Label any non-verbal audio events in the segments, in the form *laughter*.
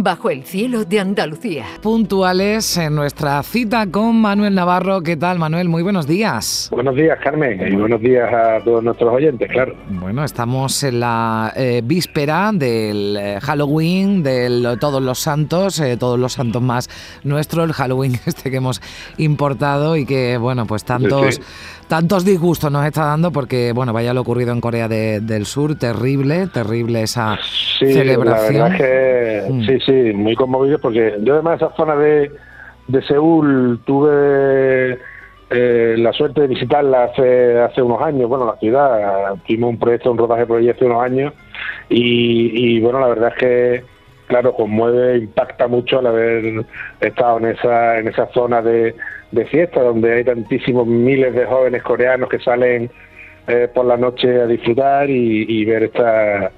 Bajo el cielo de Andalucía. Puntuales en nuestra cita con Manuel Navarro. ¿Qué tal, Manuel? Muy buenos días. Buenos días, Carmen, y buenos días a todos nuestros oyentes, claro. Bueno, estamos en la eh, víspera del eh, Halloween, de Todos los Santos, eh, Todos los Santos más nuestro, el Halloween *laughs* este que hemos importado y que, bueno, pues tantos... Sí, sí. Tantos disgustos nos está dando porque, bueno, vaya lo ocurrido en Corea de- del Sur, terrible, terrible esa Sí, celebración. la verdad es que Mm. sí, sí, muy conmovido porque yo además esa zona de, de Seúl tuve eh, la suerte de visitarla hace hace unos años, bueno, la ciudad, tuvimos un proyecto, un rodaje por allí hace unos años y, y, bueno, la verdad es que claro, conmueve, impacta mucho al haber estado en esa en esa zona de, fiesta donde hay tantísimos miles de jóvenes coreanos que salen eh, por la noche a disfrutar y, y ver esta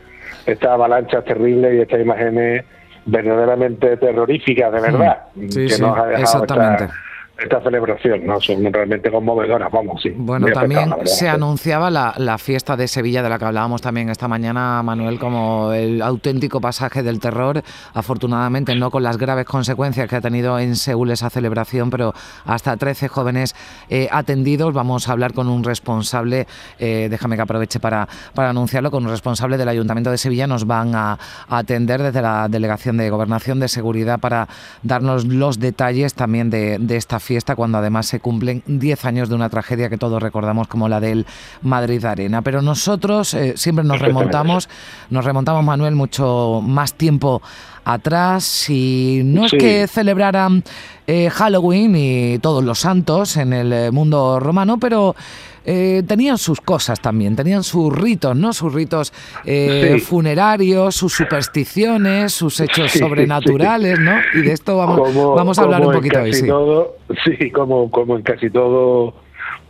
estas avalanchas terribles y estas imágenes verdaderamente terroríficas, de verdad. Sí, que sí, nos ha dejado exactamente. esta, esta celebración, ¿no? Son realmente conmovedoras, vamos, sí. Bueno, también se anunciaba la, la fiesta de Sevilla, de la que hablábamos también esta mañana, Manuel, como el auténtico pasaje del terror. Afortunadamente, no con las graves consecuencias que ha tenido en Seúl esa celebración, pero hasta 13 jóvenes eh, atendidos. Vamos a hablar con un responsable, eh, déjame que aproveche para, para anunciarlo, con un responsable del Ayuntamiento de Sevilla. Nos van a, a atender desde la Delegación de Gobernación de Seguridad para darnos los detalles también de, de esta fiesta, cuando además se cumplen 10 años de una tragedia que todos recordamos como la del Madrid Arena. Pero nosotros eh, siempre nos remontamos, nos remontamos, Manuel, mucho más tiempo atrás. Y no es que celebraran eh, Halloween y todos los santos en el eh, mundo romano, pero eh, tenían sus cosas también, tenían sus ritos, ¿no? Sus ritos eh, Sí. funerarios, sus supersticiones, sus *laughs* hechos Sí, sobrenaturales, ¿no? Y de esto vamos, Como- vamos a hablar un poquito hoy, sí. todo- sí, como, como en casi todo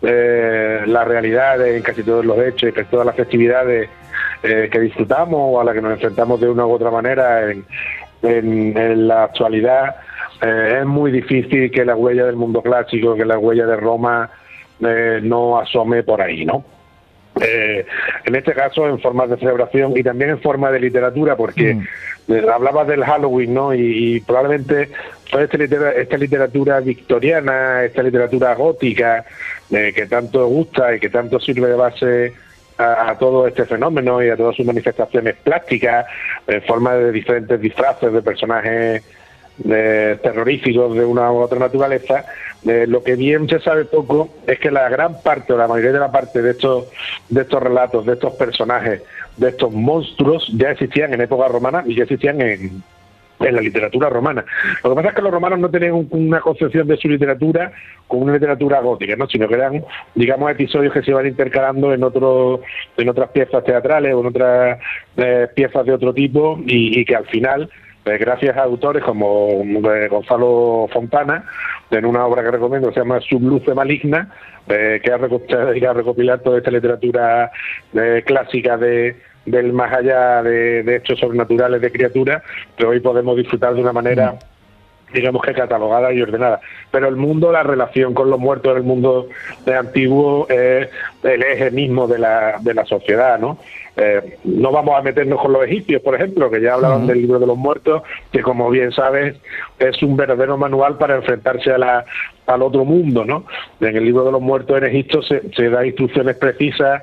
eh, las realidades, en casi todos los hechos, en casi todas las festividades eh, que disfrutamos o a las que nos enfrentamos de una u otra manera en, en- en la actualidad, eh, es muy difícil que la huella del mundo clásico, que la huella de Roma eh, no asome por ahí, ¿no? Eh, en este caso en forma de celebración y también en forma de literatura, porque Mm. eh, hablabas del Halloween, ¿no? Y, y probablemente toda esta, litera- esta literatura victoriana, esta literatura gótica, eh, que tanto gusta y que tanto sirve de base a, a todo este fenómeno y a todas sus manifestaciones plásticas, en forma de diferentes disfraces de personajes eh, terroríficos de una u otra naturaleza, eh, lo que bien se sabe poco es que la gran parte o la mayoría de la parte de estos de estos relatos, de estos personajes, de estos monstruos ya existían en época romana y ya existían en, en la literatura romana. Lo que pasa es que los romanos no tenían un- una concepción de su literatura como una literatura gótica, ¿no? sino que eran, digamos, episodios que se iban intercalando en otros en otras piezas teatrales o en otras eh, piezas de otro tipo y, y que al final eh, gracias a autores como eh, Gonzalo Fontana, en una obra que recomiendo que se llama Subluce Maligna, eh, que ha dedicado a recopilar toda esta literatura eh, clásica de del más allá de, de hechos sobrenaturales de criaturas, que hoy podemos disfrutar de una manera digamos que catalogada y ordenada. Pero el mundo, la relación con los muertos en el mundo de antiguo es el eje mismo de la, de la sociedad, ¿no? Eh, no vamos a meternos con los egipcios, por ejemplo, que ya hablaban del libro de los muertos, que como bien sabes es un verdadero manual para enfrentarse a la, al otro mundo, ¿no? En el libro de los muertos en Egipto se, se da instrucciones precisas,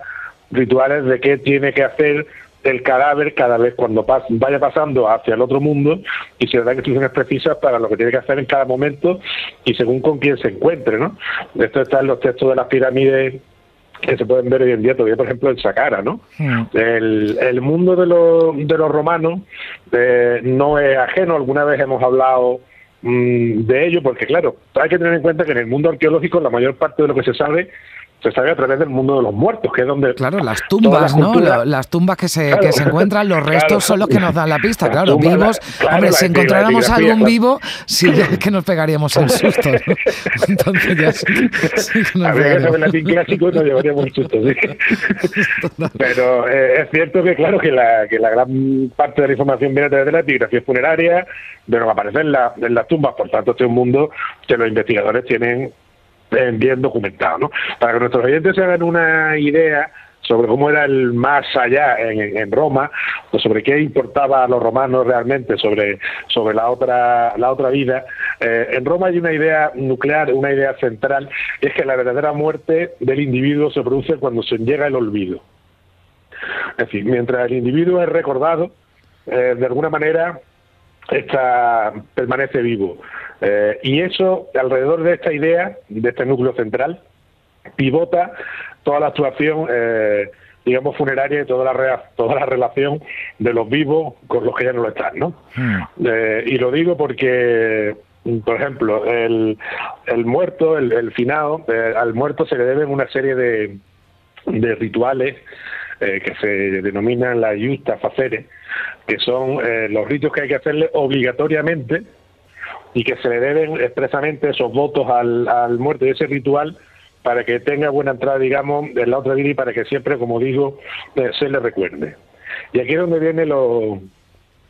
rituales de qué tiene que hacer el cadáver cada vez cuando pas- vaya pasando hacia el otro mundo y se le dan instrucciones precisas para lo que tiene que hacer en cada momento y según con quién se encuentre, ¿no? Esto está en los textos de las pirámides que se pueden ver hoy en día todavía, por ejemplo, en Saqqara, ¿no? Mm. El, el mundo de los, de los romanos eh, no es ajeno, alguna vez hemos hablado mm, de ello, porque claro, hay que tener en cuenta que en el mundo arqueológico la mayor parte de lo que se sabe se sabe a través del mundo de los muertos, que es donde Claro, las la tumbas, ¿no? Las tumbas que se, Claro. que se encuentran, los restos Claro. son los que nos dan la pista. Claro, tumbas, la- vivos. claro, hombre, la si encontráramos la algún vivo, sí es *laughs* que nos pegaríamos el susto. ¿no? *laughs* Entonces ya sí, sí que nos Habría que saber pegaríamos. latín clásico y nos llevaríamos un susto, sí. *laughs* Pero eh, es cierto que, claro, que la, que la gran parte de la información viene a través de la epigrafía funeraria, de lo que aparece en, la- en las tumbas. Por tanto, este es un mundo que los investigadores tienen bien documentado, ¿no? Para que nuestros oyentes se hagan una idea sobre cómo era el más allá en, Roma, o sobre qué importaba a los romanos realmente sobre, sobre la otra la otra vida. Eh, en Roma hay una idea nuclear, una idea central, y es que la verdadera muerte del individuo se produce cuando se llega el olvido. Es decir, mientras el individuo es recordado, eh, de alguna manera está, permanece vivo. Eh, y eso, alrededor de esta idea, de este núcleo central, pivota toda la actuación, eh, digamos, funeraria y toda la, toda la relación de los vivos con los que ya no lo están, ¿no? Hmm. Eh, y lo digo porque, por ejemplo, el, el muerto, el, el finado, eh, al muerto se le deben una serie de, de rituales que se denominan la yusta facere, que son los ritos que hay que hacerle obligatoriamente y que se le deben expresamente esos votos al, al muerto y ese ritual para que tenga buena entrada, digamos, en la otra vida y para que siempre, como digo, eh, se le recuerde. Y aquí es donde viene lo,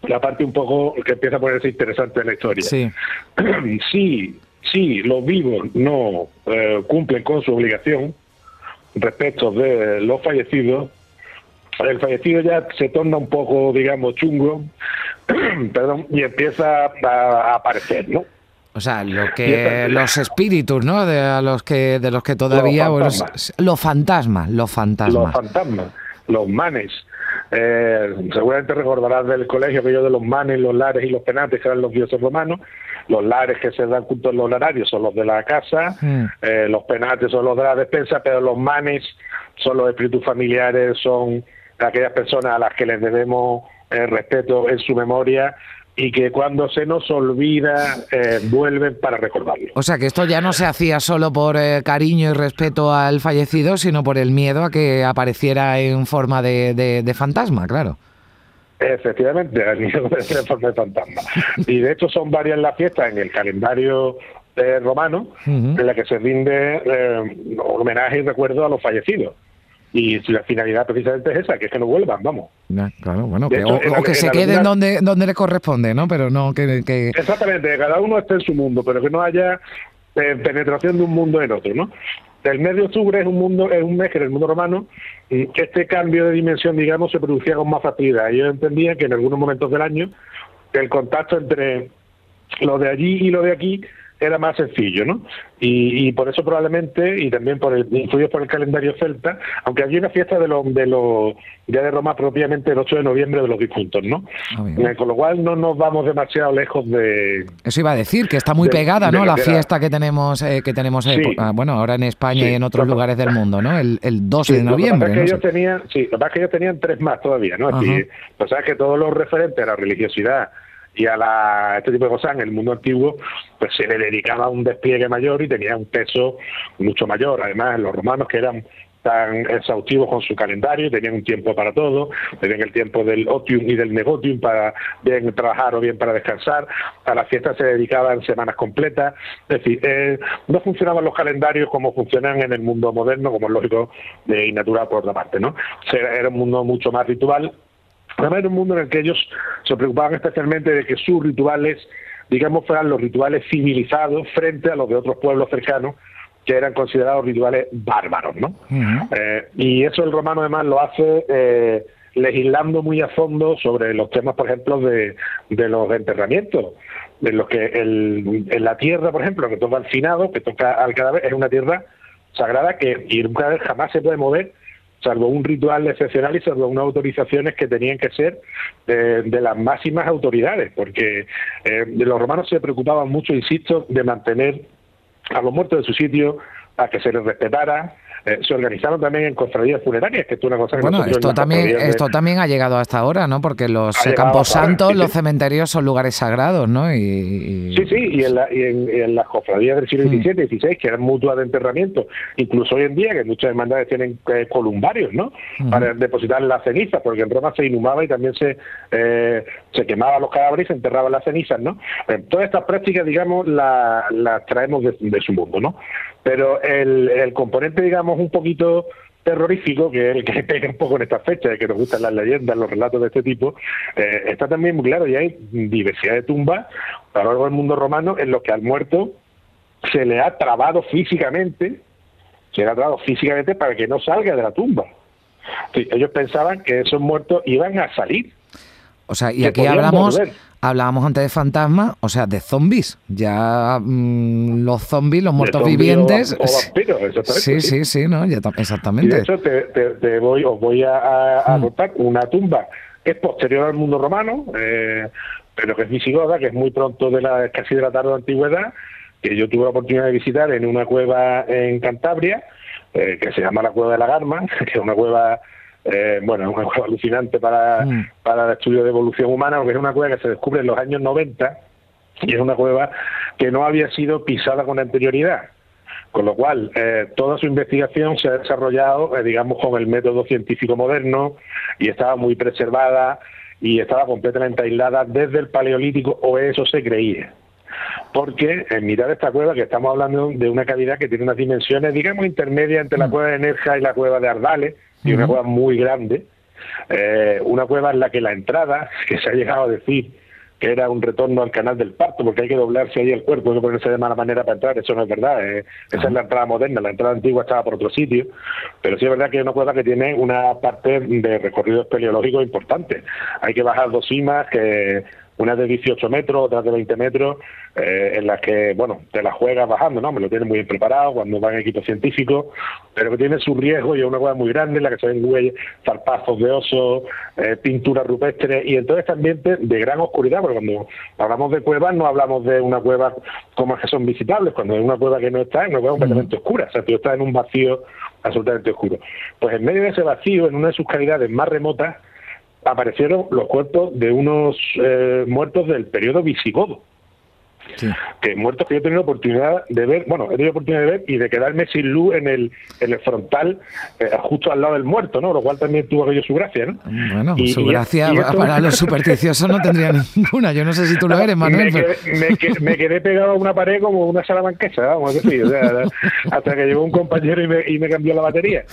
la parte un poco que empieza a ponerse interesante en la historia. Sí. *clears throat* sí, sí, los vivos no eh, cumplen con su obligación respecto de los fallecidos, el fallecido ya se torna un poco, digamos, chungo, *clears throat* perdón, y empieza a aparecer, ¿no? O sea, lo que los espíritus, ¿no? De a los que de los que todavía los fantasmas, los fantasmas, los fantasmas, los manes. Eh, seguramente recordarás del colegio aquello de los manes, los lares y los penates que eran los dioses romanos. Los lares que se dan junto en los horarios son los de la casa, hmm. eh, los penates son los de la despensa, pero los manes son los espíritus familiares, son aquellas personas a las que les debemos eh, respeto en su memoria y que cuando se nos olvida eh, vuelven para recordarlo. O sea que esto ya no se hacía solo por eh, cariño y respeto al fallecido, sino por el miedo a que apareciera en forma de, de, fantasma, claro. Efectivamente, el miedo de en forma de fantasma. Y de hecho son varias las fiestas en el calendario eh, romano en la que se rinde homenaje y recuerdo a los fallecidos y la finalidad precisamente es esa, que es que no vuelvan, vamos. claro, bueno, o, que se queden donde, donde le corresponde, ¿no? Pero no que, Exactamente, cada uno esté en su mundo, pero que no haya eh, penetración de un mundo en otro, ¿no? El mes de octubre es un mundo, es un mes que en el mundo romano este cambio de dimensión, digamos, se producía con más facilidad. Yo entendía que en algunos momentos del año el contacto entre lo de allí y lo de aquí era más sencillo, ¿no? Y, por eso probablemente, y también por el, influido por el calendario celta, aunque hay una fiesta de los de los ya de Roma propiamente el 8 de noviembre de los difuntos, ¿no? Ah, eh, con lo cual no nos vamos demasiado lejos de... Eso iba a decir, que está muy pegada, ¿no? La fiesta que tenemos, eh, que tenemos eh, ah, bueno, ahora en España y en otros lugares del mundo, ¿no? El, el 12 de noviembre. Lo que, ellos tenían, sí, lo que que ellos tenían tres más todavía, ¿no? O sea que todos los referentes a la religiosidad y a, la, este tipo de cosas en el mundo antiguo pues se le dedicaba un despliegue mayor y tenía un peso mucho mayor. Además, los romanos que eran tan exhaustivos con su calendario, tenían un tiempo para todo, tenían el tiempo del otium y del negotium para bien trabajar o bien para descansar, a las fiestas se dedicaban semanas completas, es decir, eh, no funcionaban los calendarios como funcionan en el mundo moderno, como es lógico y natural por otra parte, ¿no? Era un mundo mucho más ritual Además era un mundo en el que ellos se preocupaban especialmente de que sus rituales, digamos, fueran los rituales civilizados frente a los de otros pueblos cercanos que eran considerados rituales bárbaros, ¿no? Eh, y eso el romano además lo hace eh, legislando muy a fondo sobre los temas, por ejemplo, de, los enterramientos, de los que en la tierra, por ejemplo, que toca al finado, que toca al cadáver, es una tierra sagrada que y un cadáver jamás se puede mover salvo un ritual excepcional y salvo unas autorizaciones que tenían que ser eh, de las máximas autoridades, porque eh, los romanos se preocupaban mucho, insisto, de mantener a los muertos en su sitio, a que se les respetara, eh, se organizaron también en cofradías funerarias, que es una cosa que Bueno, esto también, esto también ha llegado hasta ahora, ¿no? Porque los campos santos, los cementerios son lugares sagrados, ¿no? Y, Sí, sí, y en, la, y en, las cofradías del siglo XVII y XVI, que eran mutuas de enterramiento, incluso hoy en día, que muchas hermandades tienen eh, columbarios, ¿no? Para depositar las cenizas, porque en Roma se inhumaba y también se, eh, se quemaba los cadáveres y se enterraban las cenizas, ¿no? todas estas prácticas, digamos, las traemos de, de su mundo, ¿no? Pero el, el componente, digamos, un poquito terrorífico, que es el que *laughs* pega un poco en estas fechas, que nos gustan las leyendas, los relatos de este tipo, eh, está también muy claro y hay diversidad de tumbas a lo largo del mundo romano en los que al muerto se le ha trabado físicamente, se le ha trabado físicamente para que no salga de la tumba. Sí, ellos pensaban que esos muertos iban a salir. O sea, y aquí hablamos, volver. Hablábamos antes de fantasmas, o sea, de zombies. Ya mm, los zombies, los muertos vivientes. o vampiros, exactamente, Sí, sí. sí, ¿no? Ya tam- Y de exactamente. hecho te, te- te voy, os voy a, a, a Mm. contar una tumba que es posterior al mundo romano, eh, pero que es visigoda, que es muy pronto de la casi de la tarde de antigüedad, que yo tuve la oportunidad de visitar en una cueva en Cantabria, eh, que se llama la Cueva de la Garma, *laughs* que es una cueva, eh, bueno, una cueva alucinante para, Mm. para el estudio de evolución humana, porque es una cueva que se descubre en los años 90 y es una cueva que no había sido pisada con anterioridad. Con lo cual, eh, toda su investigación se ha desarrollado, eh, digamos, con el método científico moderno y estaba muy preservada y estaba completamente aislada desde el Paleolítico, o eso se creía. Porque en mitad de esta cueva, que estamos hablando de una cavidad que tiene unas dimensiones, digamos, intermedias entre la cueva de Nerja y la cueva de Ardales, y una cueva muy grande, eh, una cueva en la que la entrada, *laughs* que se ha llegado a decir que era un retorno al canal del parto, porque hay que doblarse ahí el cuerpo, que ponerse de mala manera para entrar, eso no es verdad, eh, esa es la entrada moderna, la entrada antigua estaba por otro sitio, pero sí es verdad que es una cueva que tiene una parte de recorrido espeleológico importante, hay que bajar dos cimas, que una de 18 metros, otra de 20 metros, eh, en las que, bueno, te la juegas bajando, ¿no? Me lo tienen muy bien preparado cuando van equipos científicos, pero que tiene su riesgo y es una cueva muy grande en la que se ven huellas, zarpazos de oso, eh, pinturas rupestres y en todo este ambiente de gran oscuridad, porque cuando hablamos de cuevas no hablamos de una cueva como es que son visitables, cuando es una cueva que no está, es una cueva completamente oscura, o sea, tú estás en un vacío absolutamente oscuro. Pues en medio de ese vacío, en una de sus cavidades más remotas, aparecieron los cuerpos de unos eh, muertos del periodo visigodo. Sí. Que muertos que yo he tenido oportunidad de ver, bueno, he tenido oportunidad de ver y de quedarme sin luz en el, en el frontal, eh, justo al lado del muerto, ¿no? Lo cual también tuvo aquello su gracia, ¿no? Bueno, Y- su y- gracia y esto- para los *laughs* supersticiosos no tendría ninguna. Yo no sé si tú lo eres, Manuel. me, pero- quedé, me que- me quedé pegado a una pared como una salamanquesa, vamos a decir, o sea, hasta que llegó un compañero y me, y me cambió la batería.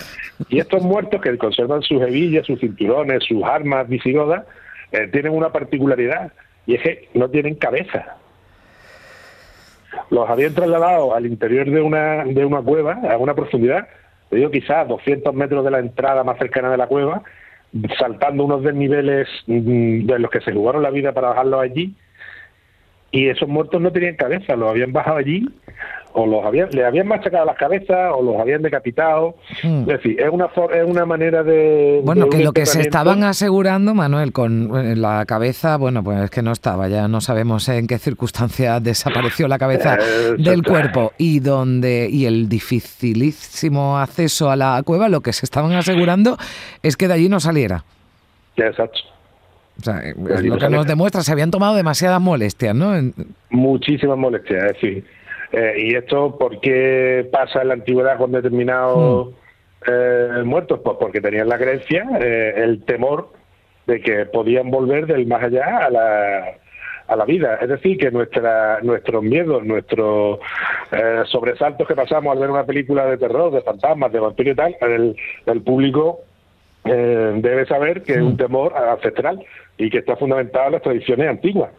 Y estos muertos que conservan sus hebillas, sus cinturones, sus armas visigodas, eh, tienen una particularidad, y es que no tienen cabeza. Los habían trasladado al interior de una, de una cueva, a una profundidad, digo quizás 200 metros de la entrada más cercana de la cueva, saltando unos desniveles mm, de los que se jugaron la vida para bajarlos allí, y esos muertos no tenían cabeza, los habían bajado allí, o los habían, le habían machacado las cabezas, o los habían decapitado. Mm. Es decir, es una, es una manera de... Bueno, de que lo que se estaban asegurando, Manuel, con eh, la cabeza, bueno, pues es que no estaba, ya no sabemos en qué circunstancias *laughs* desapareció la cabeza *laughs* del cuerpo y donde y el dificilísimo acceso a la cueva, lo que se estaban asegurando es que de allí no saliera. Exacto. O sea, es allí lo que nos demuestra, se habían tomado demasiadas molestias, ¿no? Muchísimas molestias, es decir, eh, y esto por qué pasa en la antigüedad con determinados eh, muertos, pues porque tenían la creencia, eh, el temor de que podían volver del más allá a la a la vida, es decir, que nuestra, nuestros miedos, nuestros eh, sobresaltos que pasamos al ver una película de terror, de fantasmas, de vampiros y tal, el, el público eh, debe saber que es un temor ancestral y que está fundamentado en las tradiciones antiguas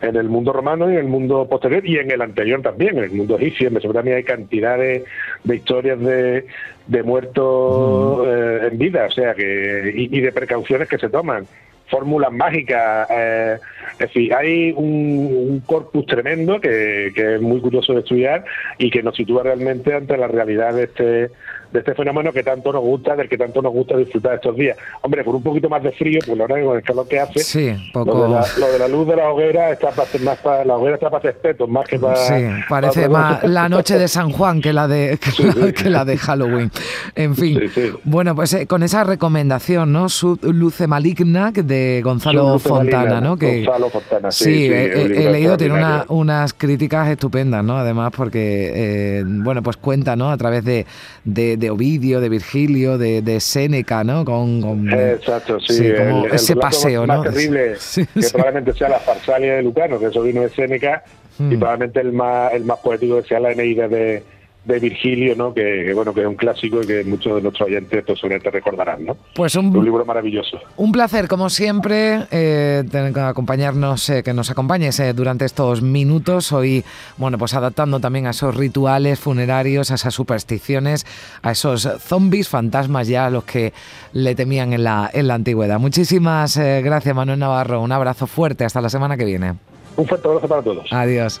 en el mundo romano y en el mundo posterior y en el anterior también, en el mundo egipcio, en Mesopotamia hay cantidades de historias de, de muertos eh, en vida, o sea que y, y de precauciones que se toman, fórmulas mágicas, eh, es decir, hay un, un corpus tremendo que, que es muy curioso de estudiar y que nos sitúa realmente ante la realidad de este de este fenómeno que tanto nos gusta, del que tanto nos gusta disfrutar estos días. Hombre, con un poquito más de frío, pues la verdad que con el calor que hace, Sí, lo, poco. de la, lo de la luz de la hoguera está para hacer más para la hoguera está para hacer espetos más que para Sí, parece para- más la noche de San Juan que la de, *laughs* que, Sí, la, sí. que la de Halloween. En fin, bueno, pues eh, con esa recomendación, ¿no? Su Luce Maligna de Gonzalo Fontana, Maligna, ¿no? Que, Gonzalo Fontana, sí, he, he leído, tiene una- unas críticas estupendas, ¿no? Además, porque, eh, bueno, pues cuenta, ¿no? A través de, de, de Ovidio, de Virgilio, de, de Séneca, ¿no? Con, con- Exacto, sí, como el- ese paseo, más ¿no? terrible *laughs* Sí, que sí. probablemente sea la Farsalia de Lucano, que eso vino de Séneca, y Mm. probablemente el más el más poético que sea la Eneida de, de Virgilio, ¿no? Que, bueno, que es un clásico y que muchos de nuestros oyentes pues, seguramente recordarán, ¿no? Pues un, un libro maravilloso. Un placer, como siempre, eh, tener que acompañarnos, eh, que nos acompañes eh, durante estos minutos. Hoy, bueno, pues adaptando también a esos rituales funerarios, a esas supersticiones, a esos zombies, fantasmas ya a los que le temían en la, en la antigüedad. Muchísimas gracias, Manuel Navarro. Un abrazo fuerte. Hasta la semana que viene. Un fuerte abrazo para todos. Adiós.